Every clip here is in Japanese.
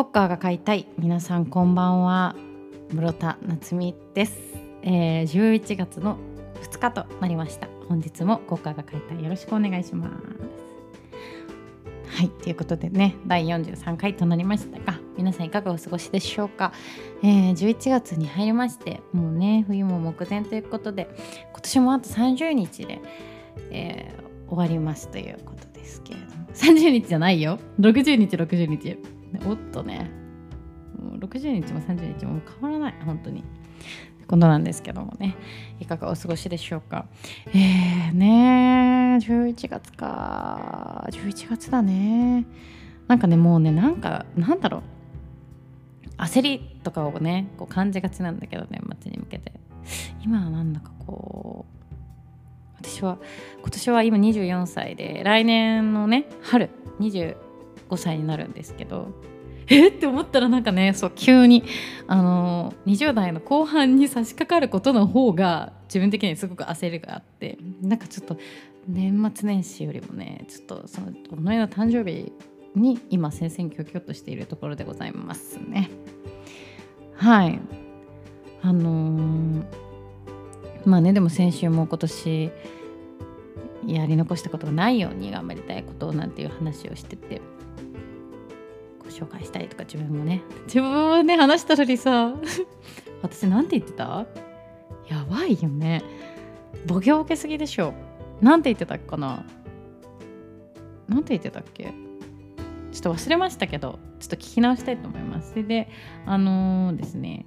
コッカーが買いたい。皆さんこんばんは。室田夏美です、えー、11月の2日となりました。本日もコッカーが買いたい。よろしくお願いします。はいということでね第43回となりましたが皆さんいかがお過ごしでしょうか、えー、11月に入りましてもうね冬も目前ということで今年もあと30日で、えー、終わりますということですけれども。30日じゃないよ。60日60日。おっとね。もう60日も30日も変わらない。本当に。ことなんですけどもね。いかがお過ごしでしょうか。えーね11月か。11月だね。なんかねもうねなんかなんだろう。焦りとかをねこう感じがちなんだけど年末に向けて。今はなんだかこう私は今年は今24歳で来年のね春5歳になるんですけどえって思ったらなんかねそう急にあの20代の後半に差し掛かることの方が自分的にすごく焦りがあってなんかちょっと年末年始よりもねちょっとその己の誕生日に今戦々恐々としているところでございますね。はいあのー、まあねでも先週も今年やり残したことがないように頑張りたいことなんていう話をしてて紹介したいとか自分もね。自分もね話したのにさ。私なんて言ってた？やばいよね。母業受けすぎでしょ。なんて言ってたっかな？なんて言ってたっけ？ちょっと忘れましたけどちょっと聞き直したいと思います。それであのー、ですね。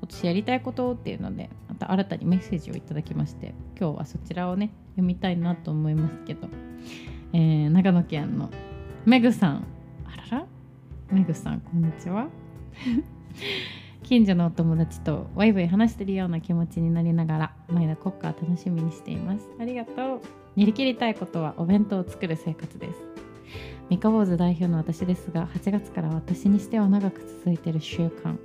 今年やりたいことっていうのでまた新たにメッセージをいただきまして今日はそちらをね読みたいなと思いますけど、えー、長野県のメグさん。あらら？メグさんこんにちは。近所のお友達とワイワイ話してるような気持ちになりながら前田国家を楽しみにしています。ありがとう。やりきりたいことはお弁当を作る生活です。三日坊主代表の私ですが8月から私にしては長く続いている習慣。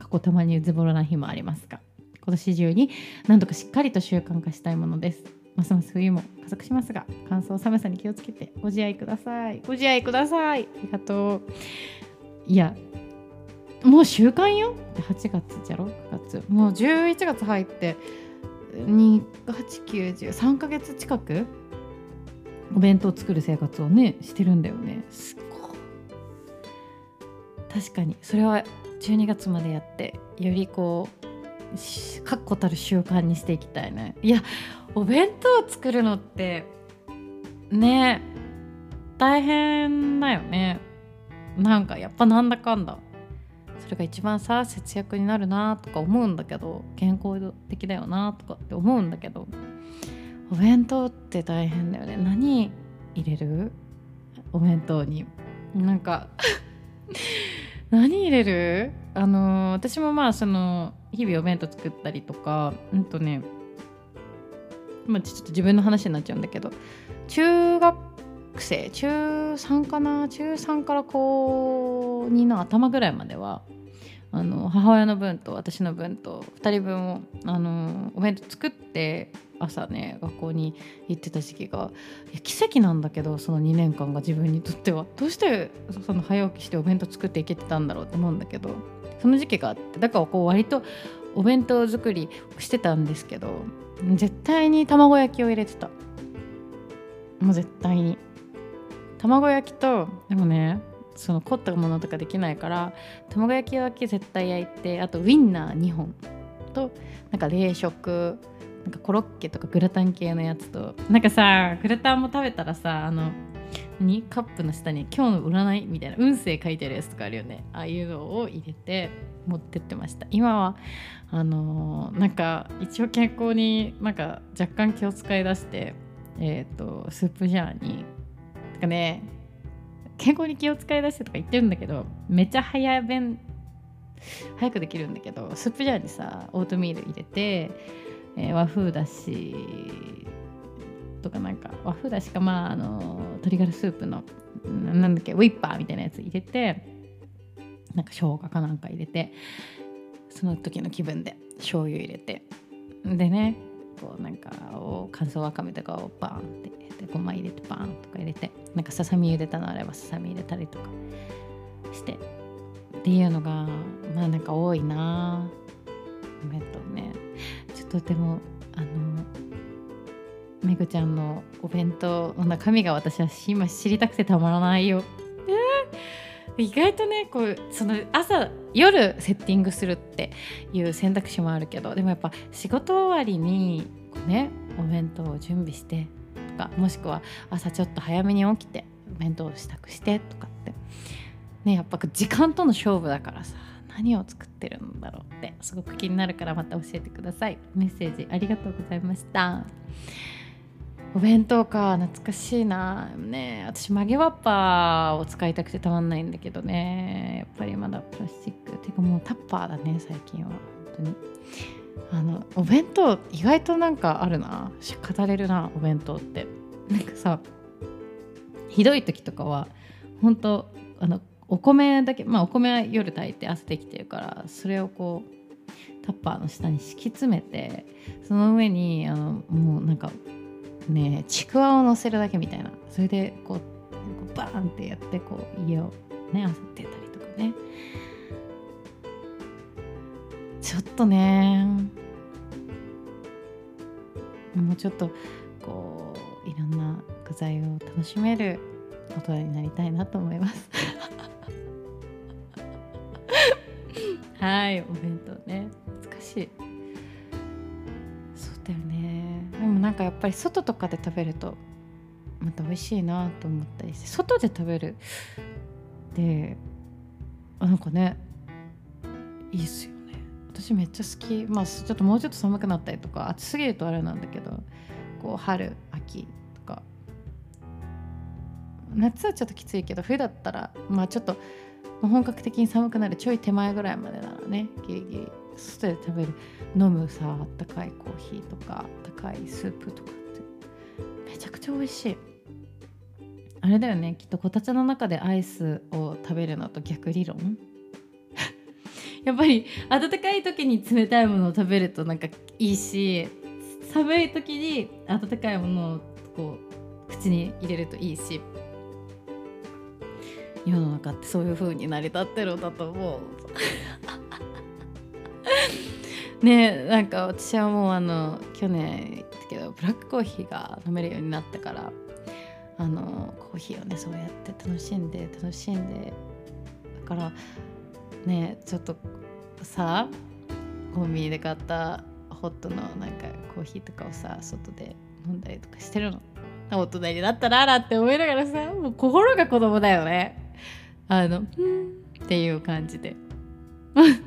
過去たまにズボラな日もありますが今年中に何とかしっかりと習慣化したいものです。ますます冬も加速しますが乾燥寒さに気をつけてご自愛ください。ご自愛ください。ありがとう。いやもう習慣よ？8月じゃろ？9月。もう11月入って2890ヶ月近く？お弁当作る生活をねしてるんだよね。すごい。確かに。それは12月までやってよりこう確固たる習慣にしていきたいね。いやお弁当作るのってね大変だよね。なんかやっぱなんだかんだ。それが一番さ節約になるなとか思うんだけど健康的だよなとかって思うんだけどお弁当って大変だよね。何入れる？お弁当に。なんか 何入れる？あの私もまあその日々お弁当作ったりとかうんとねまあちょっと自分の話になっちゃうんだけど中学生中3かな中3から高2の頭ぐらいまではあの母親の分と私の分と2人分をあのお弁当作って朝ね学校に行ってた時期が奇跡なんだけどその2年間が自分にとっては。どうしてその早起きしてお弁当作っていけてたんだろうと思うんだけど。その時期があってだからこう割とお弁当作りしてたんですけど絶対に卵焼きを入れてた。もう絶対に。卵焼きとでもねその凝ったものとかできないから卵焼きだけ絶対焼いてあとウインナー2本となんか冷食なんかコロッケとかグラタン系のやつとなんかさグラタンも食べたらさあの何？カップの下に「今日の占い」みたいな運勢書いてるやつとかあるよね。ああいうのを入れて持ってってました。今はあのー、なんか一応健康になんか若干気を使い出してえっ、ー、とスープジャーにとかね健康に気を使い出してとか言ってるんだけどめっちゃ早弁早くできるんだけどスープジャーにさオートミール入れて、えー、和風だしとかなんか和風だしかまああの鶏ガラスープのなんだっけウィッパーみたいなやつ入れてなんか生姜かなんか入れてその時の気分で醤油入れてでねこうなんか乾燥わかめとかをバーンって入れてごま入れてバーンとか入れてなんかささみ茹でたのあればささみ入れたりとかしてっていうのがまあなんか多いなお弁当ね。ちょっとでもあのめぐちゃんのお弁当の中身が私は今知りたくてたまらないよ。意外とねこうその朝夜セッティングするっていう選択肢もあるけどでもやっぱ仕事終わりにこうねお弁当を準備してとかもしくは朝ちょっと早めに起きてお弁当を支度してとかってねやっぱ時間との勝負だからさ何を作ってるんだろうってすごく気になるからまた教えてくださいメッセージありがとうございましたお弁当か懐かしいな。ね私曲げわっぱを使いたくてたまんないんだけどね。やっぱりまだプラスチック。ていうかもうタッパーだね最近は。本当に。あのお弁当意外となんかあるな。語れるなお弁当って。なんかさひどい時とかは本当あのお米だけまあお米は夜炊いて朝できてるからそれをこうタッパーの下に敷き詰めてその上にあのもうなんかねちくわを乗せるだけみたいな。それでこうバーンってやってこう家をねあさってたりとかね。ちょっとねもうちょっとこういろんな具材を楽しめる大人になりたいなと思います。はいお弁当ね。懐かしい。なんかやっぱり外とかで食べるとまた美味しいなと思ったりして外で食べるでなんかねいいっすよね。私めっちゃ好き。まあちょっともうちょっと寒くなったりとか暑すぎるとあれなんだけどこう春秋とか。夏はちょっときついけど冬だったらまあちょっと本格的に寒くなるちょい手前ぐらいまでならね。ギリギリ。外で食べる飲むさあったかいコーヒーとかあったかいスープとかって。めちゃくちゃ美味しい。あれだよねきっとこたつの中でアイスを食べるの？と逆理論やっぱり暖かい時に冷たいものを食べるとなんかいいし寒い時に温かいものをこう口に入れるといいし。世の中ってそういう風に成り立ってるんだと思う。ねなんか私はもうあの去年言ったけどブラックコーヒーが飲めるようになってからあのコーヒーをねそうやって楽しんで楽しんでだからねちょっとさコンビニで買ったホットのなんかコーヒーとかをさ外で飲んだりとかしてるの。大人になったならって思いながらさもう心が子供だよね。あの「ん」っていう感じで。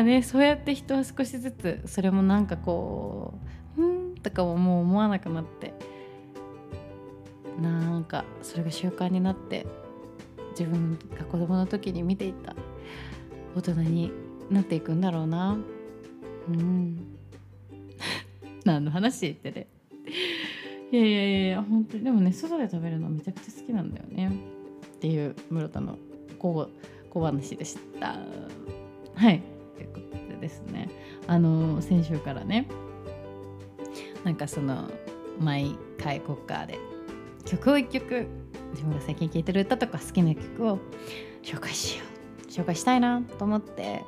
あねそうやって人は少しずつそれもなんかこう「うん」とかももう思わなくなってなんかそれが習慣になって自分が子供の時に見ていた大人になっていくんだろうな。うん。何の話ってね。いやいやいや本当に。でもね外で食べるのめちゃくちゃ好きなんだよね。っていう室田の小小話でした。はい。ですね。あの先週からね。なんかその毎回国歌で曲を一曲自分が最近聴いてる歌とか好きな曲を紹介しよう。紹介したいなと思って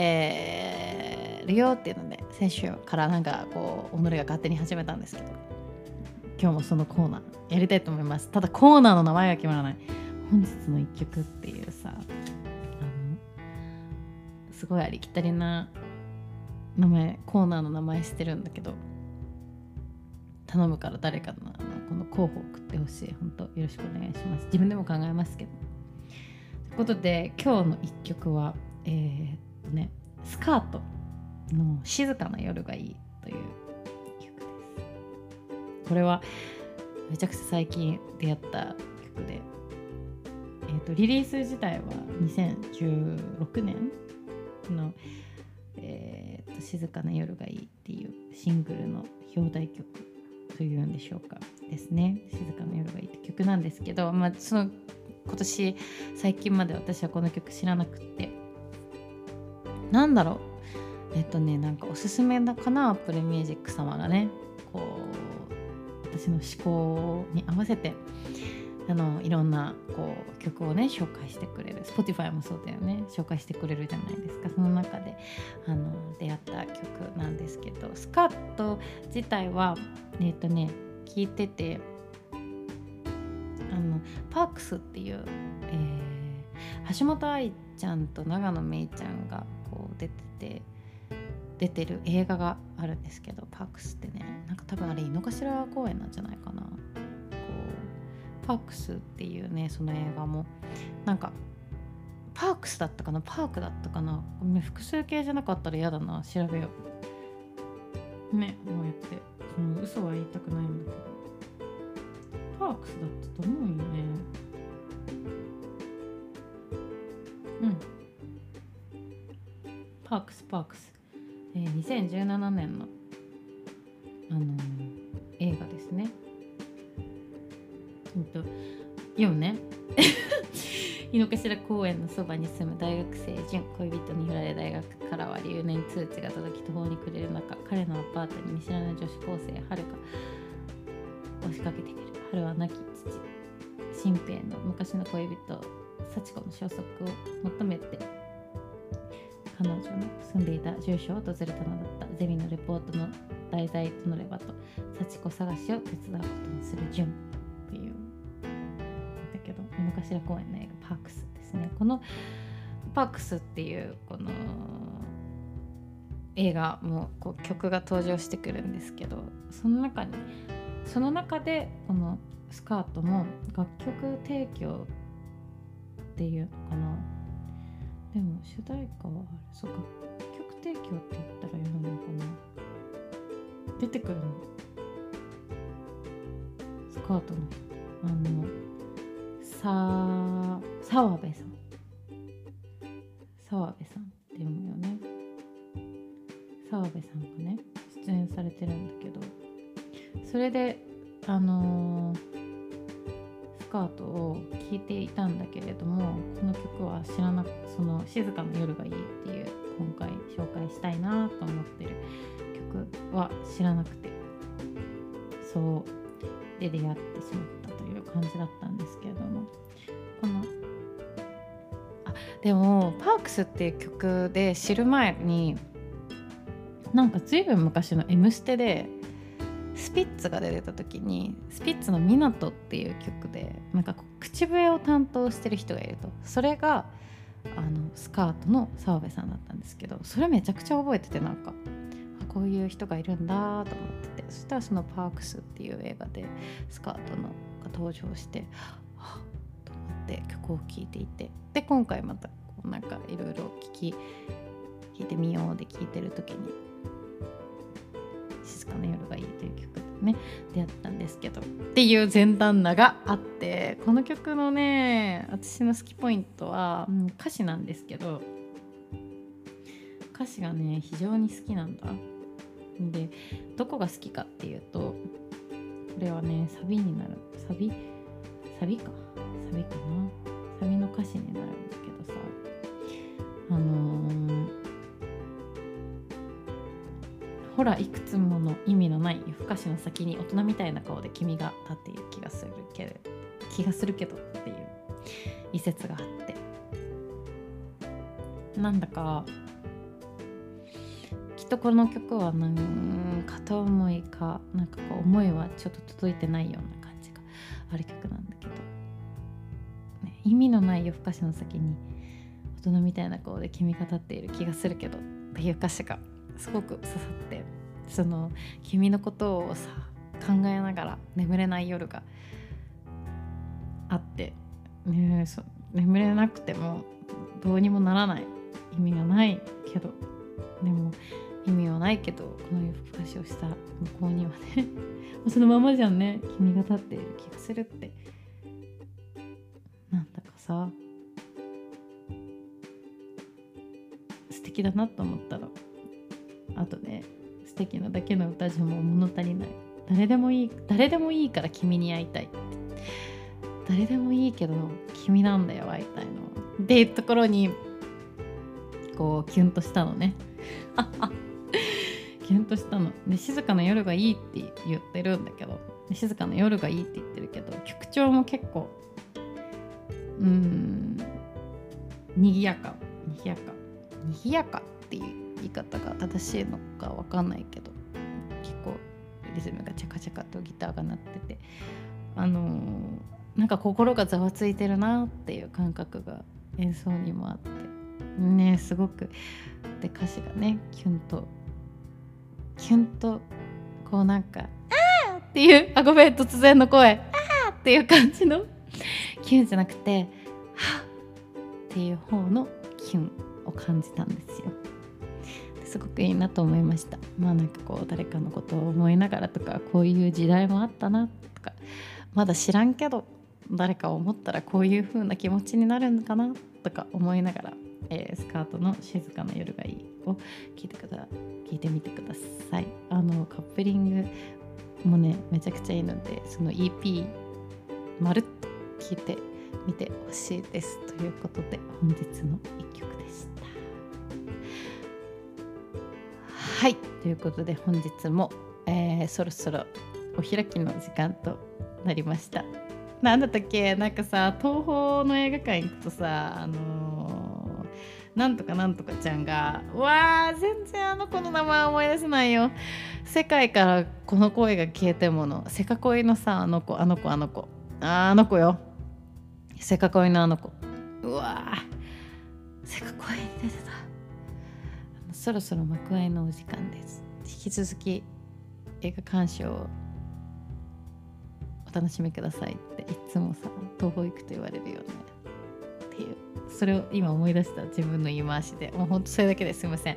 えー、るよっていうので先週からなんかこう己が勝手に始めたんですけど今日もそのコーナーやりたいと思います。ただコーナーの名前が決まらない。本日の一曲っていうさごいありきたりな名前コーナーの名前してるんだけど頼むから誰かのこの候補を送ってほしい本当よろしくお願いします。自分でも考えますけど。ということで今日の一曲はえー、っとねスカートの「静かな夜がいい」という曲です。これはめちゃくちゃ最近出会った曲で、えー、とリリース自体は2016年の、えーと「静かな夜がいい」っていうシングルの表題曲というんでしょうかですね「静かな夜がいい」って曲なんですけど、まあ、その今年最近まで私はこの曲知らなくって。なんだろう。えっとねなんかおすすめだかな Apple Music 様がねこう私の思考に合わせてあのいろんなこう曲をね紹介してくれる。Spotify もそうだよね。紹介してくれるじゃないですか。その中であの出会った曲なんですけど。スカート自体はえっ、とね聞いててあのパークスっていう、えー、橋本愛ちゃんと長野めいちゃんがこう出てて出てる映画があるんですけどパークスってね。なんか多分あれ井の頭公園なんじゃないかな。パークスっていうねその映画も。なんかパークスだったかな？パークだったかな？複数形じゃなかったら嫌だな調べよう。ねこうやって。その嘘は言いたくないんだけど。パークスだったと思うよね。うん。パークスパークス、えー、2017年のあのー、映画ですね。うんと読むね。井の頭公園のそばに住む大学生純恋人に振られ大学からは留年通知が届き途方に暮れる中彼のアパートに見知らぬ女子高生はるか押しかけてくる。春は亡き父新平の昔の恋人幸子の消息を求めて彼女の住んでいた住所を訪れたのだった。ゼミのレポートの題材となればと幸子探しを手伝うことにする純。けど昔の公園の映画パークスですね。このパークスっていうこの映画もこう曲が登場してくるんですけどその中にその中でこのスカートも楽曲提供っていうのかなでも主題歌はあれそう楽曲提供って言ったら読むのかな。出てくるの。スカートのあのさ澤部さん。澤部さんって読むよね。澤部さんがね出演されてるんだけど。それであのー、スカートを聴いていたんだけれどもこの曲は知らなくその「静かな夜がいい」っていう今回紹介したいなと思ってる曲は知らなくて。そう。で出会ってしまった。感じだったんですけれども。このあでも「パークス」っていう曲で知る前になんか随分昔の「M ステ」でスピッツが出てた時にスピッツの「ミナト」っていう曲でなんか口笛を担当してる人がいると。それがあのスカートの澤部さんだったんですけどそれめちゃくちゃ覚えててなんかこういう人がいるんだと思ってて。そしたらその「パークス」っていう映画でスカートのが登場してはっと思って曲を聴いていて。で今回またこうなんかいろいろ聴き聴いてみようで聴いてる時に静かな夜がいいという曲でね出会ったんですけど。っていう前段名があってこの曲のね私の好きポイントは、うん、歌詞なんですけど歌詞がね非常に好きなんだ。でどこが好きかっていうとこれはねサビになる。サビ？サビか。サビかな。サビの歌詞になるんだけどさ。あのーほらいくつもの意味のない夜更かしの先に大人みたいな顔で君が立っている気がするけど気がするけどっていう一節があって。なんだかとこの曲はなん片思いかなんかこう思いはちょっと届いてないような感じがある曲なんだけど、ね、意味のない夜更かしの先に大人みたいな顔で君が立っている気がするけどっていう歌詞がすごく刺さってその君のことをさ考えながら眠れない夜があって、ね、そ眠れなくてもどうにもならない意味がないけどでも意味はないけどこの夜更かしをした向こうにはね。そのままじゃんね。君が立っている気がするって。なんだかさ。素敵だなと思ったらあとね素敵なだけの歌じゃもう物足りない。誰でもいい誰でもいいから君に会いたいって。誰でもいいけど君なんだよ会いたいの。っていうところにこうキュンとしたのね。キュンとしたの。で静かな夜がいいって言ってるんだけど。静かな夜がいいって言ってるけど曲調も結構うーん賑やか。賑やか。賑やかっていう言い方が正しいのか分かんないけど結構リズムがチャカチャカとギターが鳴ってて。あのー、なんか心がざわついてるなっていう感覚が演奏にもあって。ねすごくで歌詞がねキュンとキュンとこうなんか「あー!」っていうあごめん突然の声「あー!」っていう感じのキュンじゃなくて「はっ!」っていう方のキュンを感じたんですよ。すごくいいなと思いましたまあなんかこう誰かのことを思いながらとかこういう時代もあったなとかまだ知らんけど誰かを思ったらこういう風な気持ちになるのかなとか思いながら、えー、スカートの静かな夜がいいを聞いてくだ聞いてみてください。あのカップリングもねめちゃくちゃいいのでその EP まるっと聞いてみてほしいですということで本日の一曲でした。はいということで本日も、えー、そろそろお開きの時間となりました。なんだったっけ？なんかさ東宝の映画館行くとさあのー、なんとかなんとかちゃんがわー全然あの子の名前思い出せないよ。世界からこの声が消えてもの。せか恋のさあの子あの子あの子。ああの子よ。せか恋のあの子。うわーせか恋に出てた。そろそろ幕開のお時間です。引き続き映画鑑賞をお楽しみくださいっていつもさ東宝行くと言われるよね。っていう。それを今思い出した自分の言い回しでもうほんとそれだけですいません、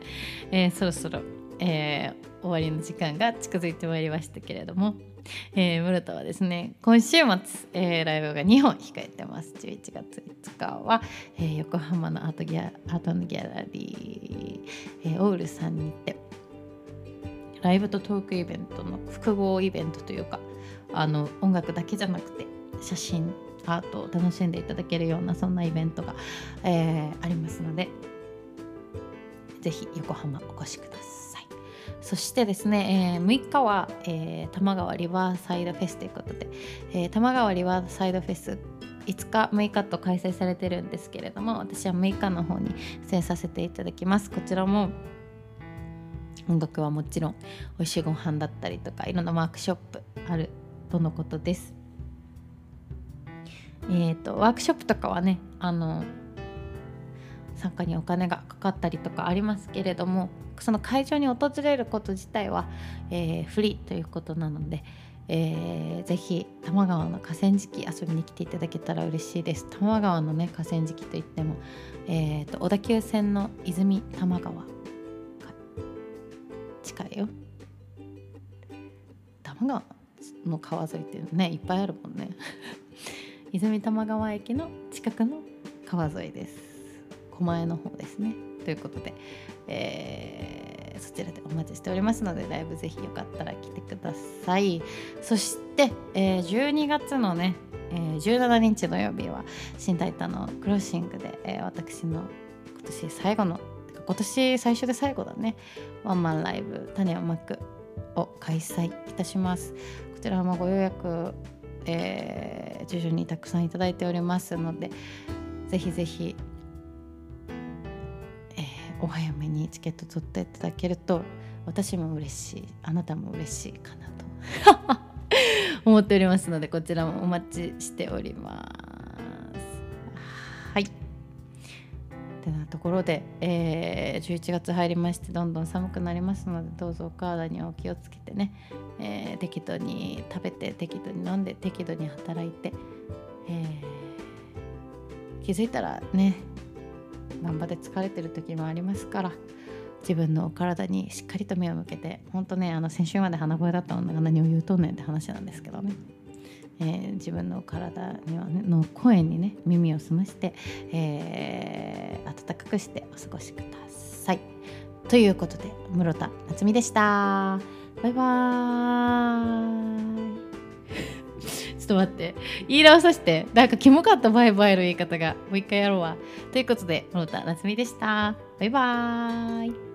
えー、そろそろ、えー、終わりの時間が近づいてまいりましたけれども。えー、室田はですね今週末、えー、ライブが2本控えてます。11月5日は、えー、横浜のアートギャアートのギャラリー、えー、オールさんにてライブとトークイベントの複合イベントというかあの音楽だけじゃなくて写真アートを楽しんでいただけるようなそんなイベントが、えー、ありますのでぜひ横浜お越しください。そしてですね、えー、6日は、えー、多摩川リバーサイドフェスということで、えー、多摩川リバーサイドフェス5日6日と開催されてるんですけれども私は6日の方に出演させていただきますこちらも音楽はもちろん美味しいご飯だったりとかいろんなワークショップあるとのことですえーと、ワークショップとかはねあの参加にお金がかかったりとかありますけれどもその会場に訪れること自体は、えー、フリーということなので、えー、ぜひ多摩川の河川敷遊びに来ていただけたら嬉しいです。多摩川のね河川敷といっても、えーと、小田急線の泉多摩川が近いよ。多摩川の川沿いってねいっぱいあるもんね。泉多摩川駅の近くの川沿いです。狛江の方ですね。ということで、えー、そちらでお待ちしておりますのでライブぜひよかったら来てください。そして、えー、12月のね、えー、17日土曜日は新タイタのクロッシングで、えー、私の今年最後の今年最初で最後だね。ワンマンライブ種をまくを開催いたします。こちらもご予約、えー、徐々にたくさんいただいておりますのでぜひぜひえお早めにチケット取っていただけると私も嬉しいあなたも嬉しいかなと 思っておりますのでこちらもお待ちしております。てなところで、えー、11月入りましてどんどん寒くなりますのでどうぞお体にお気をつけてね、えー、適度に食べて適度に飲んで適度に働いて、えー、気づいたらね頑張って疲れてる時もありますから自分のお体にしっかりと目を向けて本当ねあの先週まで鼻声だったのが何を言うとんねんって話なんですけどね、えー、自分の体には、ね、の声にね耳を澄まして、えー、暖かくしてお過ごしください。ということで室田夏美でした。バイバーイちょっと待って。言い直させて。なんかキモかったバイバイの言い方が。もう一回やろうわ。ということで、室田夏美でした。バイバーイ。